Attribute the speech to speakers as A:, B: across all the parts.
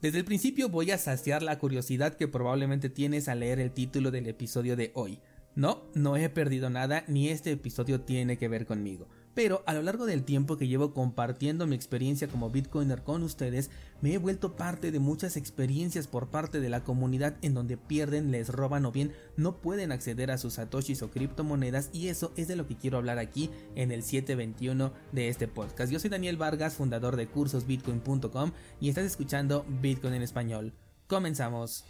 A: Desde el principio voy a saciar la curiosidad que probablemente tienes al leer el título del episodio de hoy. No, no he perdido nada, ni este episodio tiene que ver conmigo. Pero a lo largo del tiempo que llevo compartiendo mi experiencia como Bitcoiner con ustedes, me he vuelto parte de muchas experiencias por parte de la comunidad en donde pierden, les roban o bien no pueden acceder a sus satoshis o criptomonedas y eso es de lo que quiero hablar aquí en el 721 de este podcast. Yo soy Daniel Vargas, fundador de cursosbitcoin.com y estás escuchando Bitcoin en español. Comenzamos.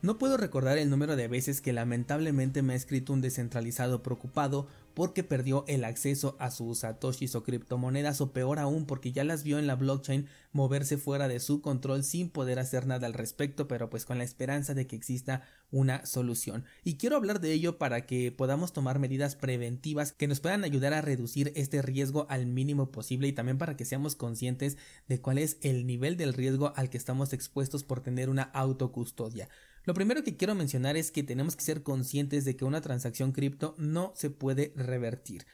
A: No puedo recordar el número de veces que lamentablemente me ha escrito un descentralizado preocupado porque perdió el acceso a sus satoshis o criptomonedas o peor aún porque ya las vio en la blockchain moverse fuera de su control sin poder hacer nada al respecto pero pues con la esperanza de que exista una solución. Y quiero hablar de ello para que podamos tomar medidas preventivas que nos puedan ayudar a reducir este riesgo al mínimo posible y también para que seamos conscientes de cuál es el nivel del riesgo al que estamos expuestos por tener una autocustodia lo primero que quiero mencionar es que tenemos que ser conscientes de que una transacción cripto no se puede revertir.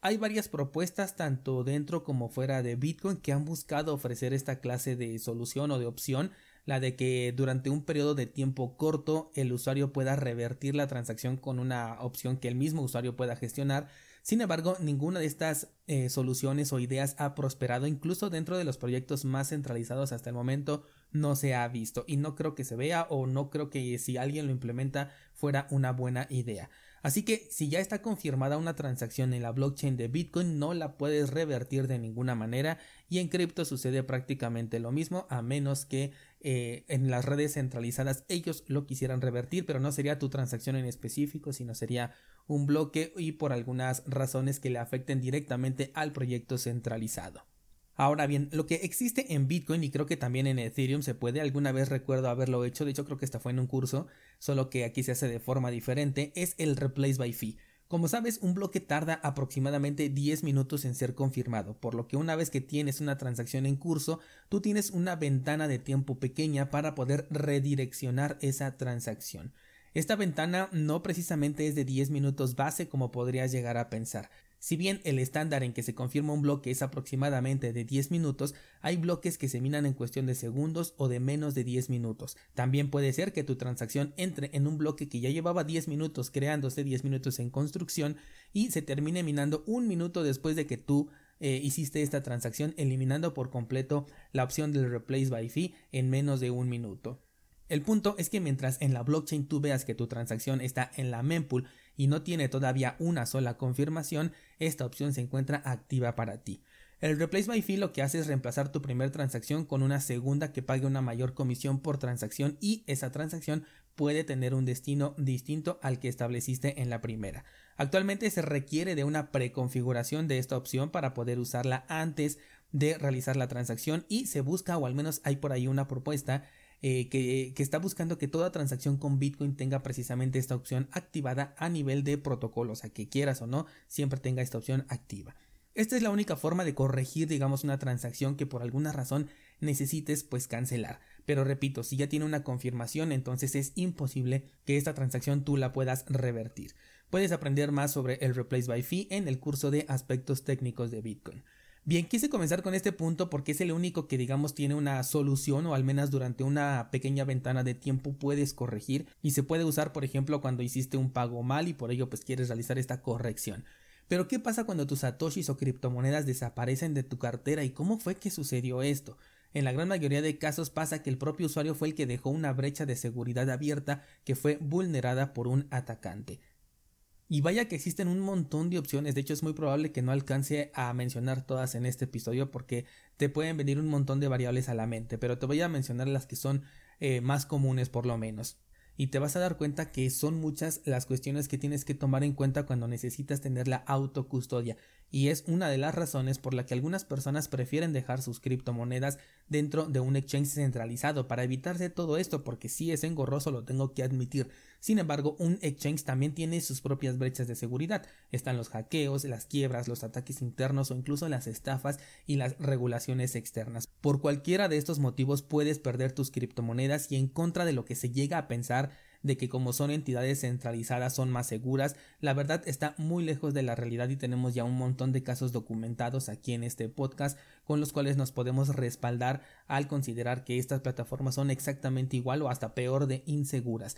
A: Hay varias propuestas tanto dentro como fuera de Bitcoin que han buscado ofrecer esta clase de solución o de opción, la de que durante un periodo de tiempo corto el usuario pueda revertir la transacción con una opción que el mismo usuario pueda gestionar sin embargo, ninguna de estas eh, soluciones o ideas ha prosperado, incluso dentro de los proyectos más centralizados hasta el momento no se ha visto y no creo que se vea o no creo que si alguien lo implementa fuera una buena idea. Así que si ya está confirmada una transacción en la blockchain de Bitcoin no la puedes revertir de ninguna manera y en cripto sucede prácticamente lo mismo a menos que eh, en las redes centralizadas ellos lo quisieran revertir pero no sería tu transacción en específico sino sería un bloque y por algunas razones que le afecten directamente al proyecto centralizado. Ahora bien, lo que existe en Bitcoin y creo que también en Ethereum se puede, alguna vez recuerdo haberlo hecho, de hecho creo que esta fue en un curso, solo que aquí se hace de forma diferente, es el Replace by Fee. Como sabes, un bloque tarda aproximadamente 10 minutos en ser confirmado, por lo que una vez que tienes una transacción en curso, tú tienes una ventana de tiempo pequeña para poder redireccionar esa transacción. Esta ventana no precisamente es de 10 minutos base como podrías llegar a pensar. Si bien el estándar en que se confirma un bloque es aproximadamente de 10 minutos, hay bloques que se minan en cuestión de segundos o de menos de 10 minutos. También puede ser que tu transacción entre en un bloque que ya llevaba 10 minutos creándose 10 minutos en construcción y se termine minando un minuto después de que tú eh, hiciste esta transacción eliminando por completo la opción del replace by fee en menos de un minuto. El punto es que mientras en la blockchain tú veas que tu transacción está en la mempool y no tiene todavía una sola confirmación, esta opción se encuentra activa para ti. El Replace by Fee lo que hace es reemplazar tu primera transacción con una segunda que pague una mayor comisión por transacción y esa transacción puede tener un destino distinto al que estableciste en la primera. Actualmente se requiere de una preconfiguración de esta opción para poder usarla antes de realizar la transacción y se busca o al menos hay por ahí una propuesta eh, que, que, está buscando que toda transacción con Bitcoin tenga precisamente esta opción activada a nivel de protocolo, o sea que quieras o no, siempre tenga esta opción activa. Esta es la única forma de corregir, digamos, una transacción que por alguna razón necesites pues cancelar. Pero repito, si ya tiene una confirmación, entonces es imposible que esta transacción tú la puedas revertir. Puedes aprender más sobre el Replace by Fee en el curso de aspectos técnicos de Bitcoin. Bien, quise comenzar con este punto porque es el único que digamos tiene una solución o al menos durante una pequeña ventana de tiempo puedes corregir y se puede usar por ejemplo cuando hiciste un pago mal y por ello pues quieres realizar esta corrección. Pero ¿qué pasa cuando tus satoshis o criptomonedas desaparecen de tu cartera y cómo fue que sucedió esto? En la gran mayoría de casos pasa que el propio usuario fue el que dejó una brecha de seguridad abierta que fue vulnerada por un atacante. Y vaya que existen un montón de opciones, de hecho es muy probable que no alcance a mencionar todas en este episodio porque te pueden venir un montón de variables a la mente, pero te voy a mencionar las que son eh, más comunes por lo menos. Y te vas a dar cuenta que son muchas las cuestiones que tienes que tomar en cuenta cuando necesitas tener la autocustodia. Y es una de las razones por la que algunas personas prefieren dejar sus criptomonedas dentro de un exchange centralizado para evitarse todo esto porque si es engorroso lo tengo que admitir sin embargo un exchange también tiene sus propias brechas de seguridad están los hackeos las quiebras los ataques internos o incluso las estafas y las regulaciones externas por cualquiera de estos motivos puedes perder tus criptomonedas y en contra de lo que se llega a pensar de que como son entidades centralizadas son más seguras, la verdad está muy lejos de la realidad y tenemos ya un montón de casos documentados aquí en este podcast con los cuales nos podemos respaldar al considerar que estas plataformas son exactamente igual o hasta peor de inseguras.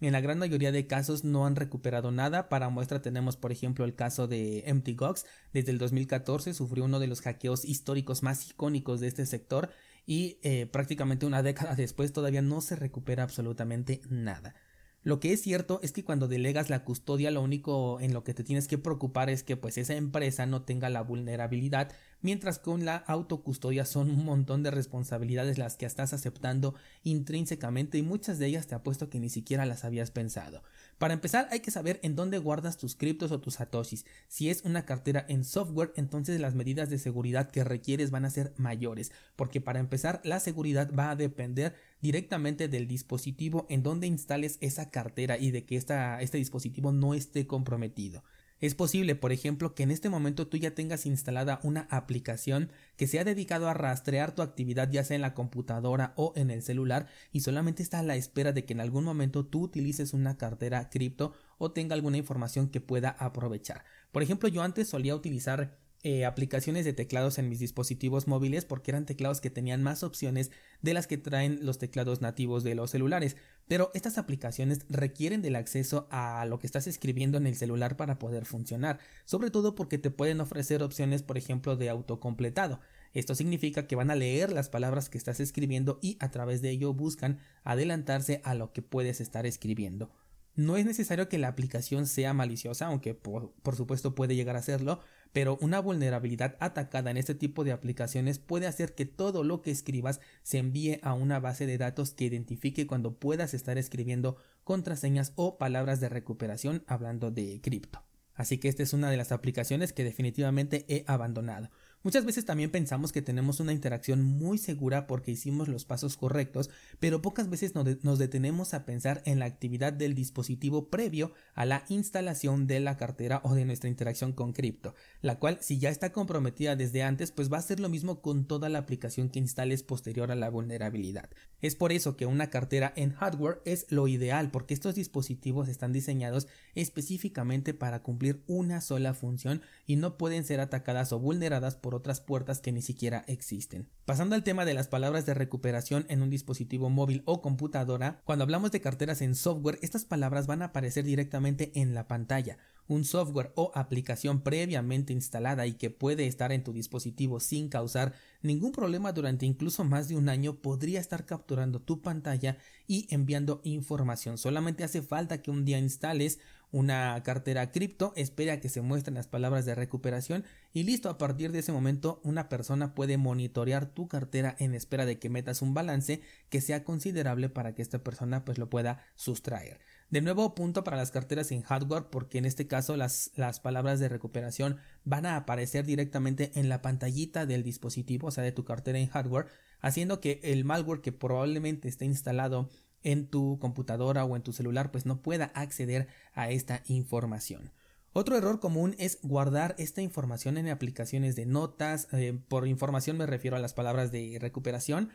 A: En la gran mayoría de casos no han recuperado nada. Para muestra tenemos por ejemplo el caso de MTGOX. Desde el 2014 sufrió uno de los hackeos históricos más icónicos de este sector y eh, prácticamente una década después todavía no se recupera absolutamente nada. Lo que es cierto es que cuando delegas la custodia lo único en lo que te tienes que preocupar es que pues esa empresa no tenga la vulnerabilidad, mientras con la autocustodia son un montón de responsabilidades las que estás aceptando intrínsecamente y muchas de ellas te apuesto que ni siquiera las habías pensado. Para empezar hay que saber en dónde guardas tus criptos o tus satoshis. Si es una cartera en software, entonces las medidas de seguridad que requieres van a ser mayores, porque para empezar la seguridad va a depender directamente del dispositivo en donde instales esa cartera y de que este dispositivo no esté comprometido. Es posible, por ejemplo, que en este momento tú ya tengas instalada una aplicación que se ha dedicado a rastrear tu actividad ya sea en la computadora o en el celular y solamente está a la espera de que en algún momento tú utilices una cartera cripto o tenga alguna información que pueda aprovechar. Por ejemplo, yo antes solía utilizar eh, aplicaciones de teclados en mis dispositivos móviles porque eran teclados que tenían más opciones de las que traen los teclados nativos de los celulares. Pero estas aplicaciones requieren del acceso a lo que estás escribiendo en el celular para poder funcionar, sobre todo porque te pueden ofrecer opciones, por ejemplo, de autocompletado. Esto significa que van a leer las palabras que estás escribiendo y a través de ello buscan adelantarse a lo que puedes estar escribiendo. No es necesario que la aplicación sea maliciosa, aunque por, supuesto puede llegar a serlo, pero una vulnerabilidad atacada en este tipo de aplicaciones puede hacer que todo lo que escribas se envíe a una base de datos que identifique cuando puedas estar escribiendo contraseñas o palabras de recuperación hablando de cripto. Así que esta es una de las aplicaciones que definitivamente he abandonado. Muchas veces también pensamos que tenemos una interacción muy segura porque hicimos los pasos correctos, pero pocas veces nos detenemos a pensar en la actividad del dispositivo previo a la instalación de la cartera o de nuestra interacción con cripto, la cual si ya está comprometida desde antes, pues va a ser lo mismo con toda la aplicación que instales posterior a la vulnerabilidad. Es por eso que una cartera en hardware es lo ideal, porque estos dispositivos están diseñados específicamente para cumplir una sola función y no pueden ser atacadas o vulneradas por otras puertas que ni siquiera existen. Pasando al tema de las palabras de recuperación en un dispositivo móvil o computadora, cuando hablamos de carteras en software, estas palabras van a aparecer directamente en la pantalla. Un software o aplicación previamente instalada y que puede estar en tu dispositivo sin causar ningún problema durante incluso más de un año podría estar capturando tu pantalla y enviando información. Solamente hace falta que un día instales una cartera cripto, espera que se muestren las palabras de recuperación y listo, a partir de ese momento una persona puede monitorear tu cartera en espera de que metas un balance que sea considerable para que esta persona pues lo pueda sustraer. De nuevo punto para las carteras en hardware porque en este caso las, las palabras de recuperación van a aparecer directamente en la pantallita del dispositivo, o sea de tu cartera en hardware, haciendo que el malware que probablemente esté instalado en tu computadora o en tu celular pues no pueda acceder a esta información. Otro error común es guardar esta información en aplicaciones de notas. Eh, por información me refiero a las palabras de recuperación,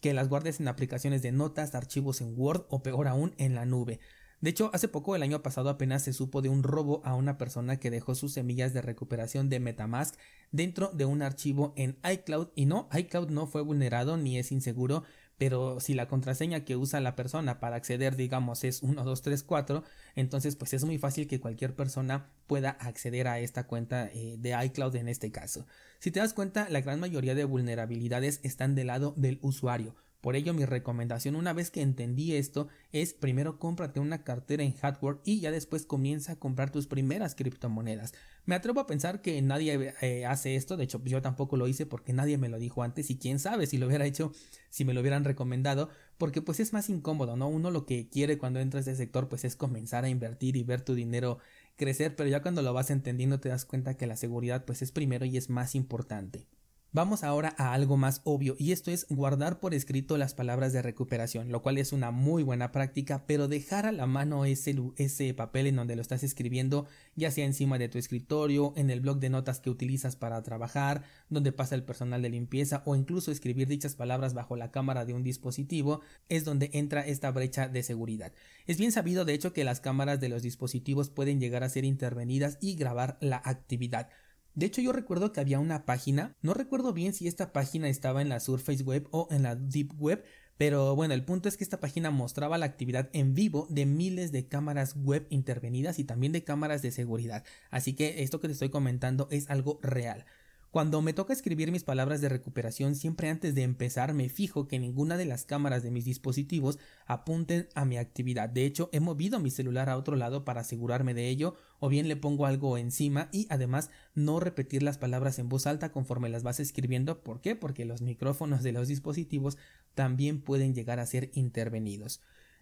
A: que las guardes en aplicaciones de notas, archivos en Word o peor aún en la nube. De hecho, hace poco, el año pasado, apenas se supo de un robo a una persona que dejó sus semillas de recuperación de Metamask dentro de un archivo en iCloud. Y no, iCloud no fue vulnerado ni es inseguro, pero si la contraseña que usa la persona para acceder digamos es 1234 entonces pues es muy fácil que cualquier persona pueda acceder a esta cuenta eh, de iCloud en este caso. Si te das cuenta la gran mayoría de vulnerabilidades están del lado del usuario por ello mi recomendación una vez que entendí esto es primero cómprate una cartera en hardware y ya después comienza a comprar tus primeras criptomonedas. Me atrevo a pensar que nadie eh, hace esto, de hecho yo tampoco lo hice porque nadie me lo dijo antes y quién sabe si lo hubiera hecho, si me lo hubieran recomendado, porque pues es más incómodo, ¿no? Uno lo que quiere cuando entra a este sector pues es comenzar a invertir y ver tu dinero crecer, pero ya cuando lo vas entendiendo te das cuenta que la seguridad pues es primero y es más importante. Vamos ahora a algo más obvio y esto es guardar por escrito las palabras de recuperación, lo cual es una muy buena práctica, pero dejar a la mano ese, papel en donde lo estás escribiendo, ya sea encima de tu escritorio, en el blog de notas que utilizas para trabajar, donde pasa el personal de limpieza o incluso escribir dichas palabras bajo la cámara de un dispositivo, es donde entra esta brecha de seguridad. Es bien sabido de hecho que las cámaras de los dispositivos pueden llegar a ser intervenidas y grabar la actividad. De hecho, yo recuerdo que había una página, no recuerdo bien si esta página estaba en la Surface Web o en la Deep Web, pero bueno, el punto es que esta página mostraba la actividad en vivo de miles de cámaras web intervenidas y también de cámaras de seguridad. Así que esto que te estoy comentando es algo real. Cuando me toca escribir mis palabras de recuperación, siempre antes de empezar me fijo que ninguna de las cámaras de mis dispositivos apunten a mi actividad. De hecho, he movido mi celular a otro lado para asegurarme de ello, o bien le pongo algo encima y además no repetir las palabras en voz alta conforme las vas escribiendo. ¿Por qué? Porque los micrófonos de los dispositivos también pueden llegar a ser intervenidos.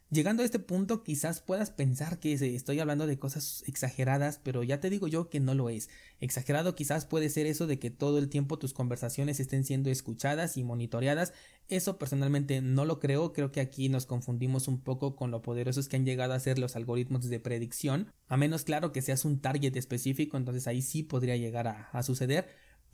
A: Llegando a este punto quizás puedas pensar que estoy hablando de cosas exageradas, pero ya te digo yo que no lo es. Exagerado quizás puede ser eso de que todo el tiempo tus conversaciones estén siendo escuchadas y monitoreadas. Eso personalmente no lo creo, creo que aquí nos confundimos un poco con lo poderosos que han llegado a ser los algoritmos de predicción. A menos claro que seas un target específico, entonces ahí sí podría llegar a, a suceder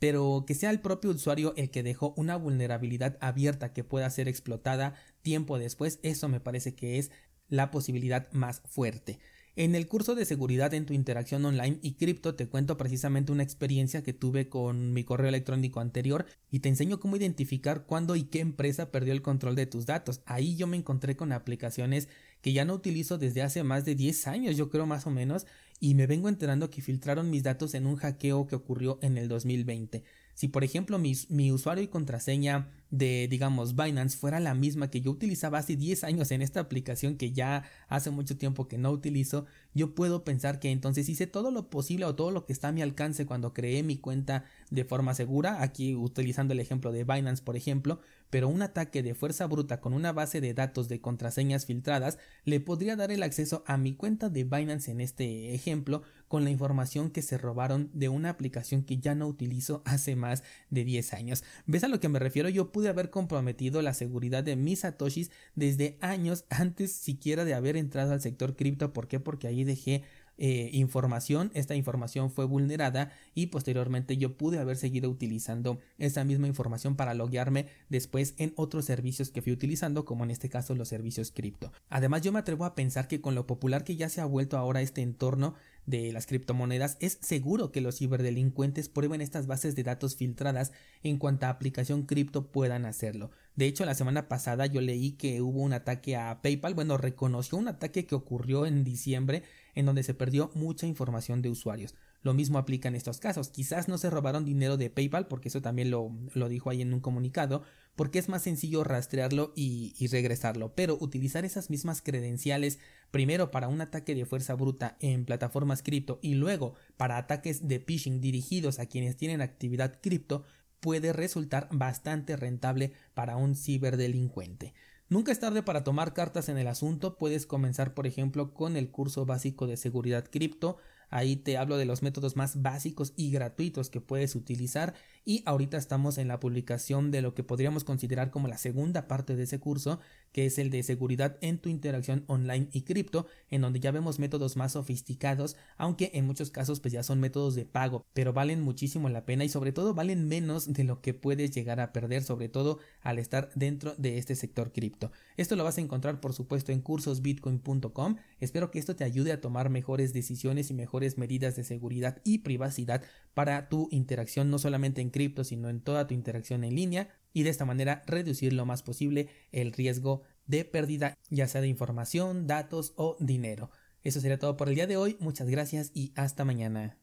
A: pero que sea el propio usuario el que dejó una vulnerabilidad abierta que pueda ser explotada tiempo después, eso me parece que es la posibilidad más fuerte. En el curso de seguridad en tu interacción online y cripto te cuento precisamente una experiencia que tuve con mi correo electrónico anterior y te enseño cómo identificar cuándo y qué empresa perdió el control de tus datos. Ahí yo me encontré con aplicaciones que ya no utilizo desde hace más de 10 años, yo creo más o menos, y me vengo enterando que filtraron mis datos en un hackeo que ocurrió en el 2020. Si por ejemplo mi, usuario y contraseña de digamos Binance fuera la misma que yo utilizaba hace 10 años en esta aplicación que ya hace mucho tiempo que no utilizo, yo puedo pensar que entonces hice todo lo posible o todo lo que está a mi alcance cuando creé mi cuenta de forma segura, aquí utilizando el ejemplo de Binance por ejemplo, pero un ataque de fuerza bruta con una base de datos de contraseñas filtradas le podría dar el acceso a mi cuenta de Binance en este ejemplo con la información que se robaron de una aplicación que ya no utilizo hace más de 10 años. ¿Ves a lo que me refiero? Yo pude haber comprometido la seguridad de mis satoshis desde años antes siquiera de haber entrado al sector cripto. ¿Por qué? Porque ahí dejé eh, información, esta información fue vulnerada y posteriormente yo pude haber seguido utilizando esa misma información para loguearme después en otros servicios que fui utilizando, como en este caso los servicios cripto. Además yo me atrevo a pensar que con lo popular que ya se ha vuelto ahora este entorno, de las criptomonedas, es seguro que los ciberdelincuentes prueben estas bases de datos filtradas en cuanta aplicación cripto puedan hacerlo. De hecho, la semana pasada yo leí que hubo un ataque a PayPal, bueno, reconoció un ataque que ocurrió en diciembre en donde se perdió mucha información de usuarios. Lo mismo aplica en estos casos. Quizás no se robaron dinero de PayPal, porque eso también lo, lo dijo ahí en un comunicado, porque es más sencillo rastrearlo y, y, regresarlo. Pero utilizar esas mismas credenciales, primero para un ataque de fuerza bruta en plataformas cripto y luego para ataques de phishing dirigidos a quienes tienen actividad cripto, puede resultar bastante rentable para un ciberdelincuente. Nunca es tarde para tomar cartas en el asunto, puedes comenzar por ejemplo con el curso básico de seguridad cripto, Ahí te hablo de los métodos más básicos y gratuitos que puedes utilizar. Y ahorita estamos en la publicación de lo que podríamos considerar como la segunda parte de ese curso, que es el de seguridad en tu interacción online y cripto, en donde ya vemos métodos más sofisticados, aunque en muchos casos pues ya son métodos de pago, pero valen muchísimo la pena y sobre todo valen menos de lo que puedes llegar a perder, sobre todo al estar dentro de este sector cripto. Esto lo vas a encontrar por supuesto en cursosbitcoin.com. Espero que esto te ayude a tomar mejores decisiones y mejores medidas de seguridad y privacidad para tu interacción no solamente en cripto sino en toda tu interacción en línea y de esta manera reducir lo más posible el riesgo de pérdida ya sea de información, datos o dinero. Eso sería todo por el día de hoy, muchas gracias y hasta mañana.